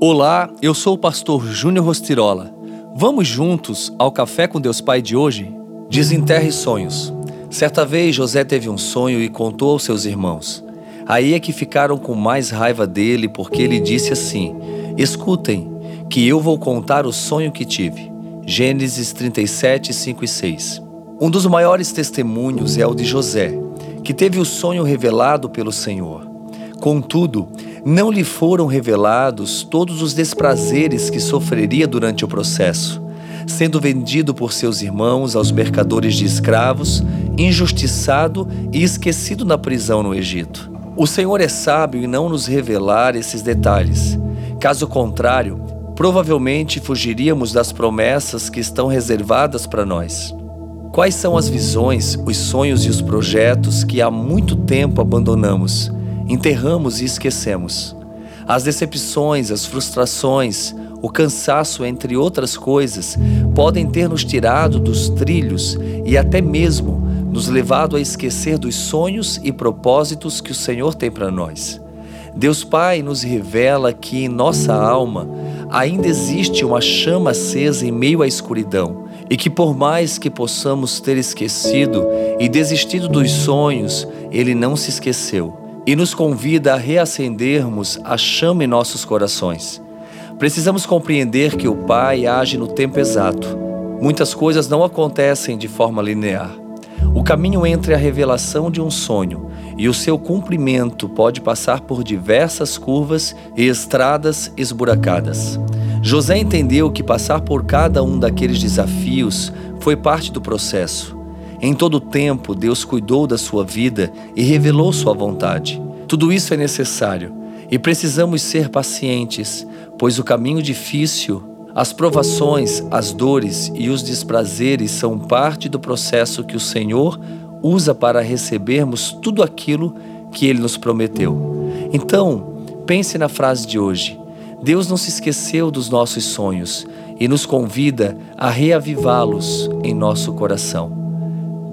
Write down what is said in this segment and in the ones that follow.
Olá, eu sou o pastor Júnior Rostirola. Vamos juntos ao Café com Deus Pai de hoje? Desenterre sonhos. Certa vez José teve um sonho e contou aos seus irmãos. Aí é que ficaram com mais raiva dele porque ele disse assim: Escutem, que eu vou contar o sonho que tive. Gênesis 37, 5 e 6. Um dos maiores testemunhos é o de José, que teve o sonho revelado pelo Senhor. Contudo, não lhe foram revelados todos os desprazeres que sofreria durante o processo, sendo vendido por seus irmãos aos mercadores de escravos, injustiçado e esquecido na prisão no Egito. O Senhor é sábio em não nos revelar esses detalhes. Caso contrário, provavelmente fugiríamos das promessas que estão reservadas para nós. Quais são as visões, os sonhos e os projetos que há muito tempo abandonamos? Enterramos e esquecemos. As decepções, as frustrações, o cansaço, entre outras coisas, podem ter nos tirado dos trilhos e até mesmo nos levado a esquecer dos sonhos e propósitos que o Senhor tem para nós. Deus Pai nos revela que em nossa alma ainda existe uma chama acesa em meio à escuridão e que, por mais que possamos ter esquecido e desistido dos sonhos, Ele não se esqueceu e nos convida a reacendermos a chama em nossos corações. Precisamos compreender que o Pai age no tempo exato. Muitas coisas não acontecem de forma linear. O caminho entre a revelação de um sonho e o seu cumprimento pode passar por diversas curvas e estradas esburacadas. José entendeu que passar por cada um daqueles desafios foi parte do processo. Em todo o tempo, Deus cuidou da sua vida e revelou sua vontade. Tudo isso é necessário e precisamos ser pacientes, pois o caminho difícil, as provações, as dores e os desprazeres são parte do processo que o Senhor usa para recebermos tudo aquilo que ele nos prometeu. Então, pense na frase de hoje. Deus não se esqueceu dos nossos sonhos e nos convida a reavivá-los em nosso coração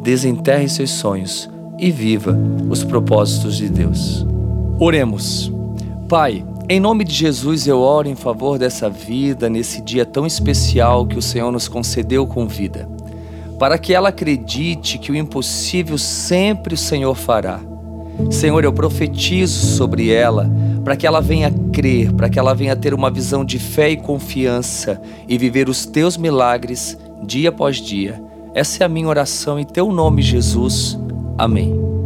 desenterre seus sonhos e viva os propósitos de Deus. Oremos. Pai, em nome de Jesus eu oro em favor dessa vida, nesse dia tão especial que o Senhor nos concedeu com vida, para que ela acredite que o impossível sempre o Senhor fará. Senhor, eu profetizo sobre ela, para que ela venha crer, para que ela venha ter uma visão de fé e confiança e viver os teus milagres dia após dia essa é a minha oração em teu nome, Jesus. Amém.